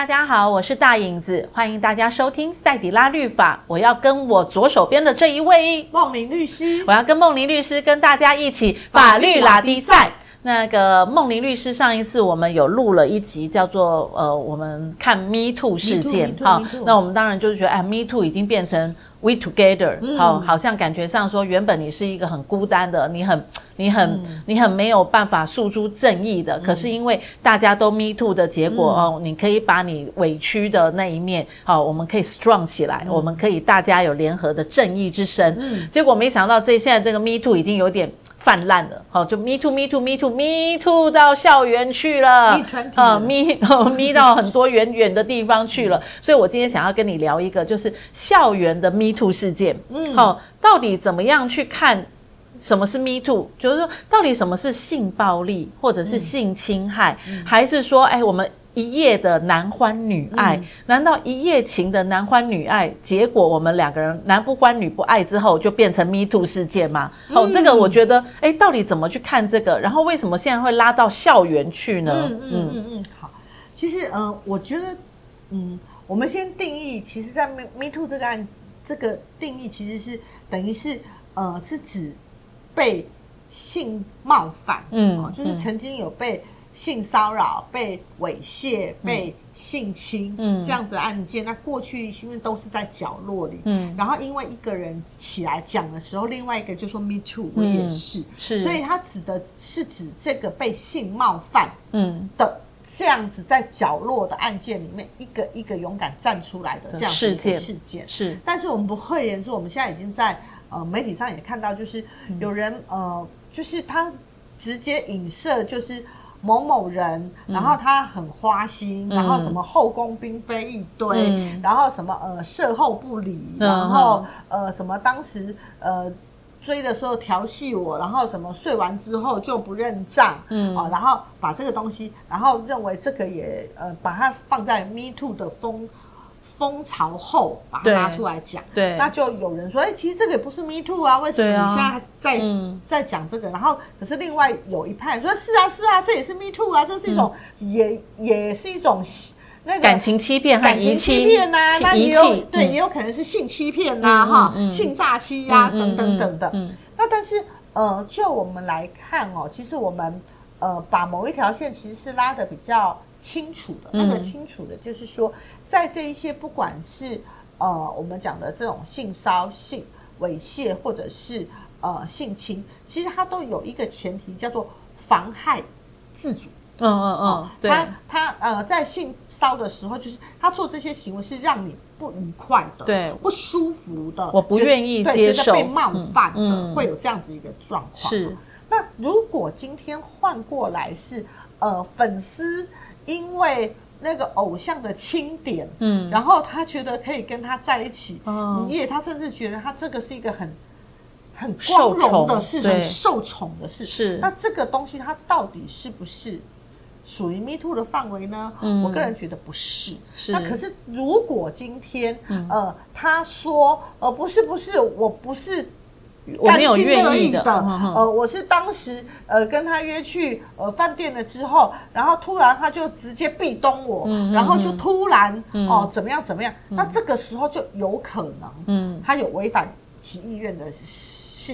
嗨，大家好，我是大影子，欢迎大家收听赛底拉律法。我要跟我左手边的这一位梦林律师，我要跟梦林律师跟大家一起法律拉低赛。那个梦玲律师上一次我们有录了一集，叫做呃，我们看 Me Too 事件。好，那我们当然就是觉得，哎，Me Too 已经变成 We Together，好，好像感觉上说，原本你是一个很孤单的，你很。你很、嗯、你很没有办法诉诸正义的，嗯、可是因为大家都 me too 的结果、嗯、哦，你可以把你委屈的那一面，好、哦，我们可以 strong 起来，嗯、我们可以大家有联合的正义之声。嗯，结果没想到这现在这个 me too 已经有点泛滥了，好、哦，就 me too me too me too me too 到校园去了，啊 me 哦 me 到很多远远的地方去了。嗯、所以我今天想要跟你聊一个，就是校园的 me too 事件。嗯，好、哦，到底怎么样去看？什么是 Me Too？就是说，到底什么是性暴力，或者是性侵害，嗯、还是说，哎，我们一夜的男欢女爱，嗯、难道一夜情的男欢女爱，结果我们两个人男不欢女不爱之后，就变成 Me Too 事件吗？哦，这个我觉得，哎，到底怎么去看这个？然后为什么现在会拉到校园去呢？嗯嗯嗯嗯，好，其实，呃，我觉得，嗯，我们先定义，其实，在 Me Me Too 这个案，这个定义其实是等于是，呃，是指。被性冒犯，嗯，就是曾经有被性骚扰、被猥亵、被性侵，嗯，这样子的案件。那过去因为都是在角落里，嗯，然后因为一个人起来讲的时候，另外一个就说 “me too”，我也是，是，所以他指的是指这个被性冒犯，嗯的这样子在角落的案件里面，一个一个勇敢站出来的这样子的事件，是。但是我们不会言之，我们现在已经在。呃，媒体上也看到，就是有人、嗯、呃，就是他直接影射，就是某某人，嗯、然后他很花心，嗯、然后什么后宫嫔妃一堆，嗯、然后什么呃事后不理，嗯、然后呃什么当时呃追的时候调戏我，然后什么睡完之后就不认账，嗯。啊、呃，然后把这个东西，然后认为这个也呃把它放在 Me Too 的风。风潮后把它拿出来讲，对，那就有人说，哎、欸，其实这个也不是 Me Too 啊，为什么你现在在、嗯、在讲这个？然后可是另外有一派说，是啊是啊，这也是 Me Too 啊，这是一种、嗯、也也是一种那个感情欺骗、感情欺骗呐、啊，那也有对，也有可能是性欺骗呐、啊，哈、嗯，性诈欺呀，等等等等。那但是呃，就我们来看哦，其实我们呃把某一条线其实是拉的比较清楚的，那个清楚的就是说。在这一些不管是呃我们讲的这种性骚性猥亵或者是呃性侵，其实它都有一个前提叫做妨害自主。嗯嗯嗯，对。他他呃在性骚的时候，就是他做这些行为是让你不愉快的，对，不舒服的，我不愿意接受被冒犯的，会有这样子一个状况。是。那如果今天换过来是呃粉丝因为。那个偶像的钦点，嗯，然后他觉得可以跟他在一起一夜，他甚至觉得他这个是一个很很光荣的事情，受宠的事。是，那这个东西它到底是不是属于 Me Too 的范围呢？嗯，我个人觉得不是。是，那可是如果今天呃他说呃不是不是我不是。甘心乐意的，呃，我是当时呃跟他约去呃饭店了之后，然后突然他就直接壁咚我，然后就突然哦怎么样怎么样，那这个时候就有可能，嗯，他有违反其意愿的。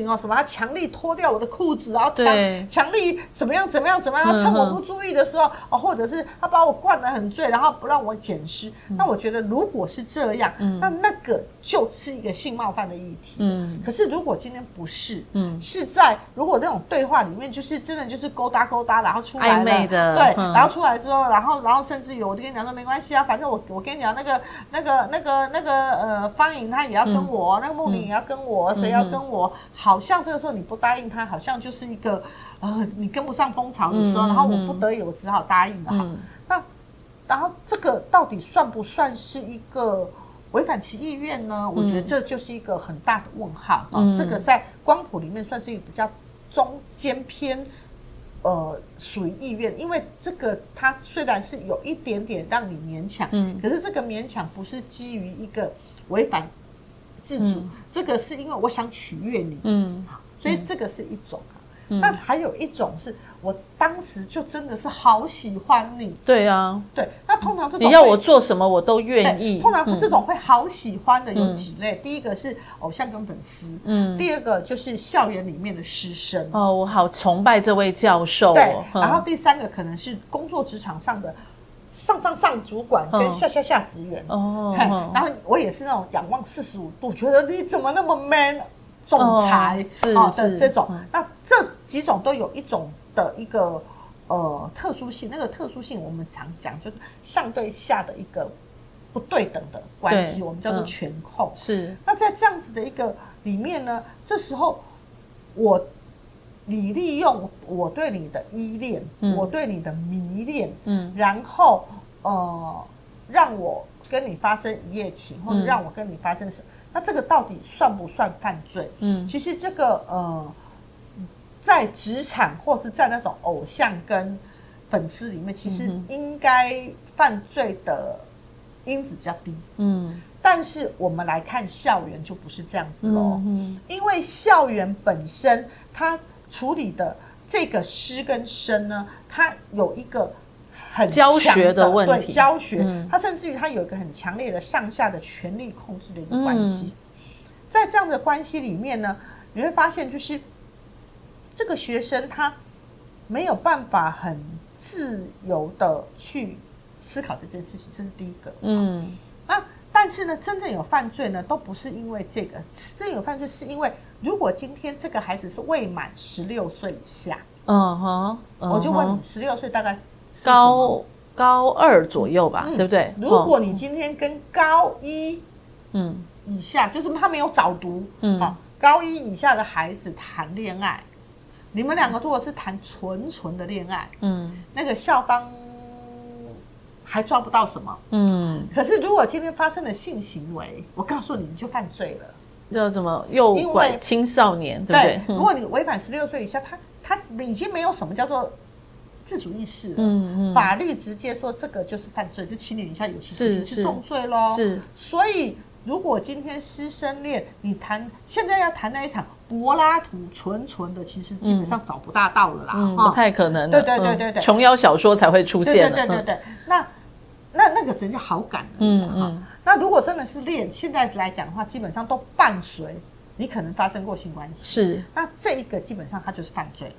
哦，什么？他强力脱掉我的裤子，然后对，强力怎么样？怎么样？怎么样？趁我不注意的时候，哦，或者是他把我灌得很醉，然后不让我捡尸。那我觉得，如果是这样，那那个就是一个性冒犯的议题。嗯。可是如果今天不是，嗯，是在如果那种对话里面，就是真的就是勾搭勾搭，然后出来了，对，然后出来之后，然后然后甚至有我就跟你讲说没关系啊，反正我我跟你讲那个那个那个那个呃方莹她也要跟我，那个梦玲也要跟我，谁要跟我？好像这个时候你不答应他，好像就是一个呃，你跟不上风潮的时候，嗯、然后我不得已，我只好答应了哈。嗯、那然后这个到底算不算是一个违反其意愿呢？嗯、我觉得这就是一个很大的问号。这个在光谱里面算是一个比较中间偏呃属于意愿，因为这个它虽然是有一点点让你勉强，嗯，可是这个勉强不是基于一个违反。自主，嗯、这个是因为我想取悦你，嗯，所以这个是一种，嗯、那还有一种是我当时就真的是好喜欢你，对啊，对，那那通常这种你要我做什么我都愿意。通常这种会好喜欢的有几类，第一个是偶像跟粉丝，嗯，第二个就是校园里面的师生。哦，我好崇拜这位教授。对，然后第三个可能是工作职场上的上上上主管跟下下下职员。哦，然后我也是那种仰望四十五度，觉得你怎么那么 man，总裁是的这种。那这几种都有一种的一个。呃，特殊性那个特殊性，我们常讲就是上对下的一个不对等的关系，我们叫做权控。嗯、是。那在这样子的一个里面呢，这时候我你利用我对你的依恋，嗯、我对你的迷恋，嗯，然后呃，让我跟你发生一夜情，或者让我跟你发生什么？嗯、那这个到底算不算犯罪？嗯，其实这个呃。在职场或是在那种偶像跟粉丝里面，其实应该犯罪的因子比较低。嗯，但是我们来看校园就不是这样子喽。嗯，因为校园本身它处理的这个师跟生呢，它有一个很教学的问题，对教学，它甚至于它有一个很强烈的上下的权力控制的一个关系。在这样的关系里面呢，你会发现就是。这个学生他没有办法很自由的去思考这件事情，这是第一个。嗯，那但是呢，真正有犯罪呢，都不是因为这个，真正有犯罪是因为，如果今天这个孩子是未满十六岁以下，嗯哼，我就问你，十六岁大概高高二左右吧，对不对？如果你今天跟高一，嗯，以下就是他没有早读，嗯，高一以下的孩子谈恋爱。你们两个如果是谈纯纯的恋爱，嗯，那个校方还抓不到什么，嗯。可是如果今天发生了性行为，我告诉你，你就犯罪了。叫什么诱拐青少年，对不对？如果你违反十六岁以下，他他已经没有什么叫做自主意识了。嗯嗯。法律直接说这个就是犯罪，是七年以下有期徒刑，是重罪喽。是。所以，如果今天师生恋，你谈现在要谈那一场。柏拉图纯纯的，其实基本上找不大到了啦，不太可能。对对对对对，琼瑶小说才会出现。对对对对，嗯、那那那个真叫好感嗯嗯。那如果真的是恋，现在来讲的话，基本上都伴随你可能发生过性关系。是。那这一个基本上它就是犯罪。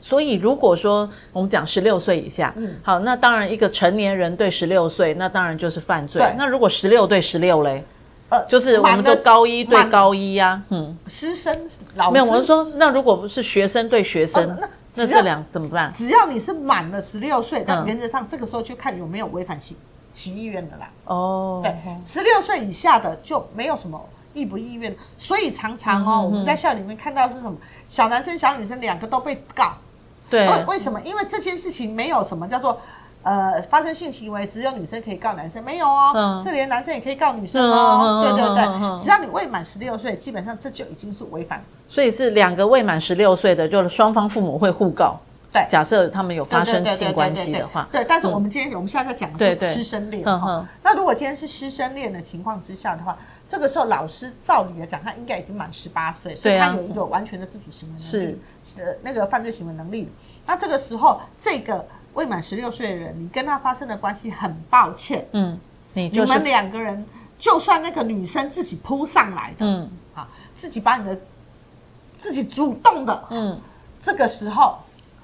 所以如果说我们讲十六岁以下，嗯，好，那当然一个成年人对十六岁，那当然就是犯罪。对那如果十六对十六嘞？呃，就是我们的高一对高一呀，嗯，师生老师没有，我是说，那如果不是学生对学生，那那这两怎么办？只要你是满了十六岁，那原则上这个时候就看有没有违反其其意愿的啦。哦，对，十六岁以下的就没有什么意不意愿，所以常常哦，我们在校里面看到是什么小男生小女生两个都被告，对，为什么？因为这件事情没有什么叫做。呃，发生性行为只有女生可以告男生，没有哦，是连男生也可以告女生哦。对对对，只要你未满十六岁，基本上这就已经是违反。所以是两个未满十六岁的，就是双方父母会互告。对，假设他们有发生性关系的话。对，但是我们今天我们现在在讲的是师生恋哈。那如果今天是师生恋的情况之下的话，这个时候老师照理来讲，他应该已经满十八岁，所以他有一个完全的自主行为能力，是那个犯罪行为能力。那这个时候这个。未满十六岁的人，你跟他发生的关系，很抱歉，嗯，你，就是、你们两个人，就算那个女生自己扑上来的，嗯，啊，自己把你的，自己主动的，嗯，这个时候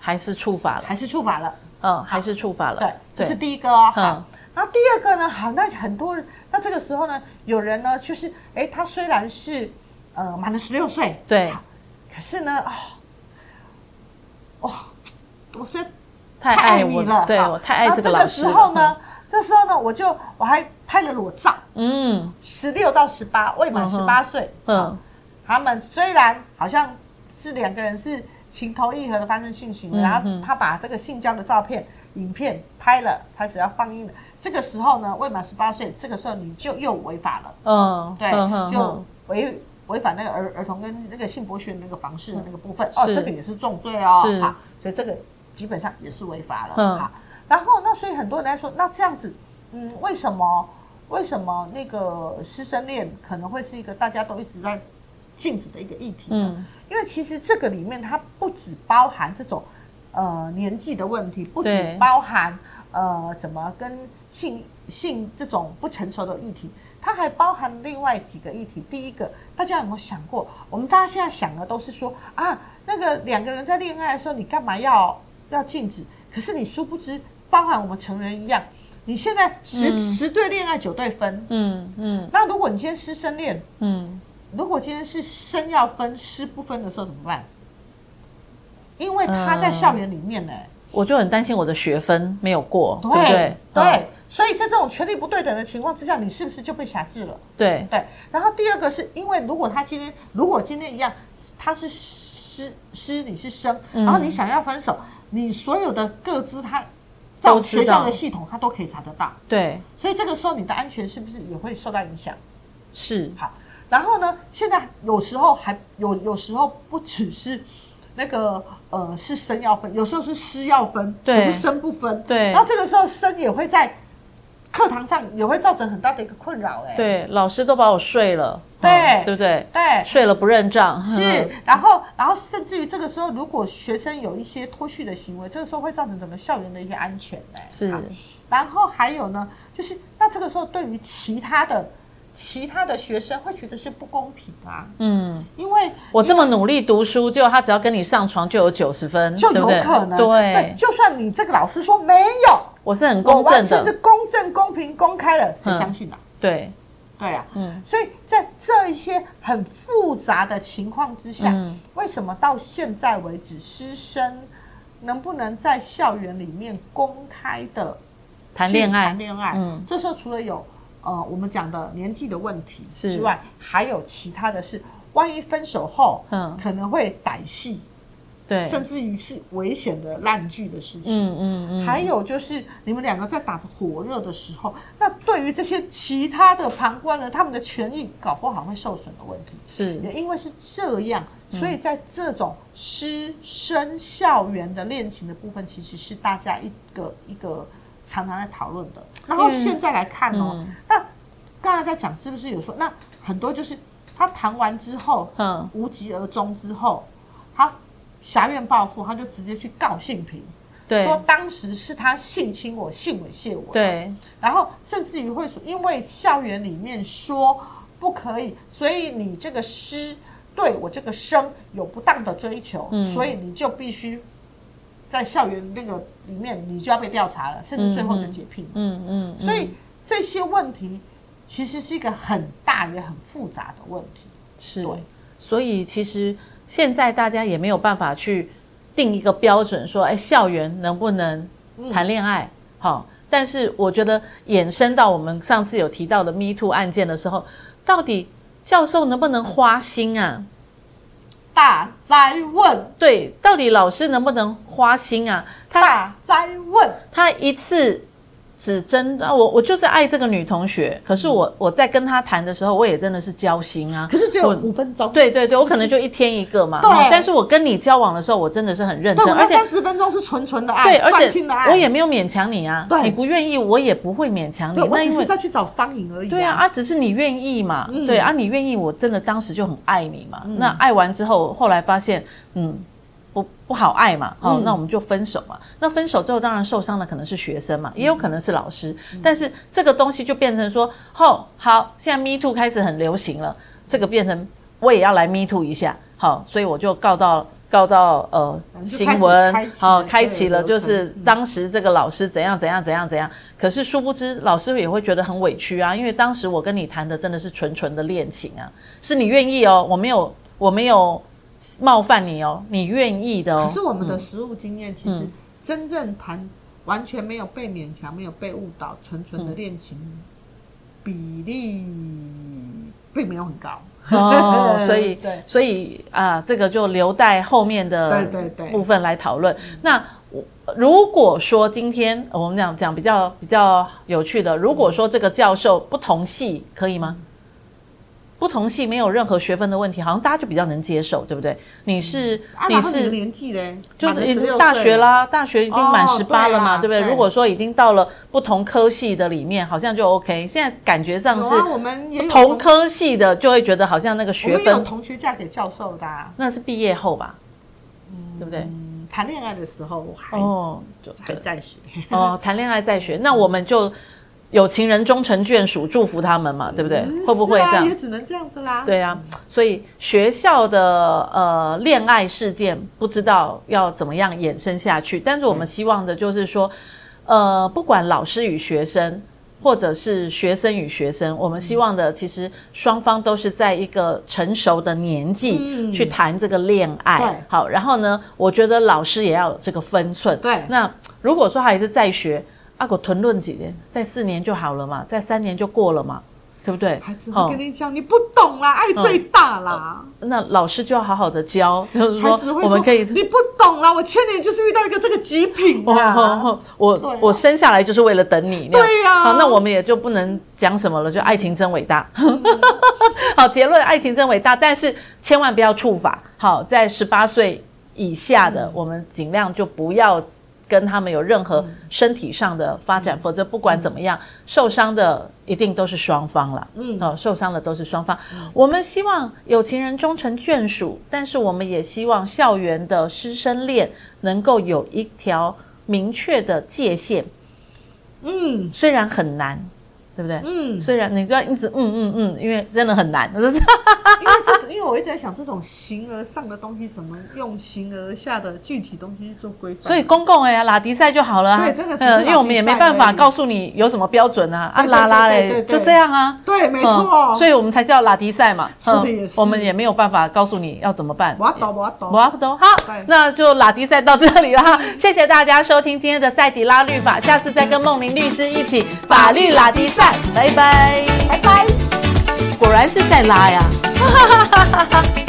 还是触法了，还是触法了，嗯，还是触法了，对，这是第一个哦，好，那第二个呢，好，那很多人，那这个时候呢，有人呢，就是，哎，他虽然是，呃，满了十六岁，对，可是呢，哦，哦，我是。太爱你了，对，我太爱这个老师了。这个时候呢，这时候呢，我就我还拍了裸照。嗯，十六到十八，未满十八岁。嗯，他们虽然好像是两个人是情投意合的发生性行为，然后他把这个性交的照片、影片拍了，开始要放映了。这个时候呢，未满十八岁，这个时候你就又违法了。嗯，对，就违违反那个儿儿童跟那个性剥削那个房事的那个部分。哦，这个也是重罪哦。是，所以这个。基本上也是违法了，嗯，然后那所以很多人来说，那这样子，嗯，为什么为什么那个师生恋可能会是一个大家都一直在禁止的一个议题呢？嗯，因为其实这个里面它不只包含这种呃年纪的问题，不只包含呃怎么跟性性这种不成熟的议题，它还包含另外几个议题。第一个，大家有没有想过？我们大家现在想的都是说啊，那个两个人在恋爱的时候，你干嘛要要禁止？可是你殊不知，包含我们成人一样，你现在十、嗯、十对恋爱九对分，嗯嗯。那如果你今天师生恋，嗯，如果今天是生要分，师不分的时候怎么办？因为他在校园里面呢、欸。我就很担心我的学分没有过，对，对不对？对，所以在这种权力不对等的情况之下，你是不是就被辖制了？对对。然后第二个是因为，如果他今天如果今天一样，他是师师，你是生，然后你想要分手，嗯、你所有的各资，他照学校的系统，他都可以查得到。对。所以这个时候你的安全是不是也会受到影响？是。好，然后呢？现在有时候还有有时候不只是。那个呃是生要分，有时候是师要分，对，是生不分，对。然后这个时候生也会在课堂上也会造成很大的一个困扰，哎，对，老师都把我睡了，对，哦、对不对？对，睡了不认账，是。然后，然后甚至于这个时候，如果学生有一些脱序的行为，这个时候会造成整个校园的一些安全，哎，是。然后还有呢，就是那这个时候对于其他的。其他的学生会觉得是不公平啊，嗯，因为我这么努力读书，结果他只要跟你上床就有九十分，就有可能，对，对，对，就算你这个老师说没有，我是很公正的，完全是公正、公平、公开的，谁相信啊？对，对啊，嗯，所以在这一些很复杂的情况之下，嗯，为什么到现在为止，师生能不能在校园里面公开的谈恋爱？谈恋爱，嗯，这时候除了有。呃，我们讲的年纪的问题之外，还有其他的是，万一分手后，嗯，可能会歹戏，对，甚至于是危险的烂剧的事情，嗯嗯嗯。还有就是你们两个在打得火热的时候，那对于这些其他的旁观人，他们的权益搞不好会受损的问题，是也因为是这样，所以在这种师生校园的恋情的部分，其实是大家一个一个。常常在讨论的，然后现在来看哦，嗯、那刚才在讲是不是有说，那很多就是他谈完之后，嗯，无疾而终之后，他侠怨报复，他就直接去告性平，对，说当时是他性侵我、性猥亵我，对，然后甚至于会说，因为校园里面说不可以，所以你这个师对我这个生有不当的追求，嗯、所以你就必须。在校园那个里面，你就要被调查了，甚至最后就解聘。嗯嗯，嗯。所以这些问题其实是一个很大也很复杂的问题。是。对。所以其实现在大家也没有办法去定一个标准，说，哎，校园能不能谈恋爱？好、嗯。但是我觉得衍生到我们上次有提到的 Me Too 案件的时候，到底教授能不能花心啊？大灾问，对，到底老师能不能花心啊？他大灾问，他一次。只真的我，我就是爱这个女同学。可是我我在跟她谈的时候，我也真的是交心啊。可是只有五分钟。对对对，我可能就一天一个嘛。对。但是我跟你交往的时候，我真的是很认真。而且三十分钟是纯纯的爱，对，而且我也没有勉强你啊。对。你不愿意，我也不会勉强你。我只是再去找方颖而已。对啊，啊，只是你愿意嘛。对啊，你愿意，我真的当时就很爱你嘛。那爱完之后，后来发现，嗯。不不好爱嘛，哦，嗯、那我们就分手嘛。那分手之后，当然受伤的可能是学生嘛，也有可能是老师。嗯、但是这个东西就变成说，哦，好，现在 Me Too 开始很流行了，这个变成我也要来 Me Too 一下，好，所以我就告到告到呃新闻，好，开启了就是当时这个老师怎样怎样怎样怎样。可是殊不知，老师也会觉得很委屈啊，因为当时我跟你谈的真的是纯纯的恋情啊，是你愿意哦，我没有我没有。冒犯你哦，你愿意的哦。可是我们的实务经验，其实真正谈完全没有被勉强、没有被误导、纯纯的恋情比例并没有很高哦。所以，所以啊，这个就留待后面的部分来讨论。那如果说今天我们讲讲比较比较有趣的，如果说这个教授不同系，可以吗？不同系没有任何学分的问题，好像大家就比较能接受，对不对？你是、嗯、你是、啊、年纪嘞，就已经大学啦，大学已经满十八了嘛，哦、对不对？如果说已经到了不同科系的里面，好像就 OK。现在感觉上是我们同科系的就会觉得好像那个学分，有同学嫁给教授的、啊，那是毕业后吧，嗯、对不对？谈恋爱的时候还哦，还在学哦，谈恋爱在学，那我们就有情人终成眷属，祝福他们嘛，对不对？嗯、会不会这样？也只能这样子啦。对啊，所以学校的呃恋爱事件不知道要怎么样衍生下去，但是我们希望的就是说，呃，不管老师与学生。或者是学生与学生，我们希望的其实双方都是在一个成熟的年纪去谈这个恋爱。对，好，然后呢，我觉得老师也要有这个分寸。对，那如果说还是在学，阿狗囤论几年，在四年就好了嘛，在三年就过了嘛。对不对？孩子，我跟你讲，你不懂啦，爱最大啦。那老师就要好好的教，就是说我们可以。你不懂啦，我千年就是遇到一个这个极品啊！我我生下来就是为了等你。对呀。好，那我们也就不能讲什么了，就爱情真伟大。好，结论，爱情真伟大，但是千万不要触法。好，在十八岁以下的，我们尽量就不要。跟他们有任何身体上的发展，嗯、否则不管怎么样，嗯、受伤的一定都是双方了。嗯，哦，受伤的都是双方。嗯、我们希望有情人终成眷属，但是我们也希望校园的师生恋能够有一条明确的界限。嗯，虽然很难。对不对？嗯，虽然你就要一直嗯嗯嗯，因为真的很难。因为这，因为我一直在想，这种形而上的东西怎么用形而下的具体东西去做规范？所以公共哎呀，拉迪赛就好了啊。对，真的，嗯，因为我们也没办法告诉你有什么标准啊。啊，拉拉嘞，就这样啊。对，没错。所以我们才叫拉迪赛嘛。是的，也是。我们也没有办法告诉你要怎么办。我懂，我懂，我懂。好，那就拉迪赛到这里了哈。谢谢大家收听今天的赛迪拉律法，下次再跟梦玲律师一起法律拉迪赛。拜拜，拜拜，果然是在拉呀。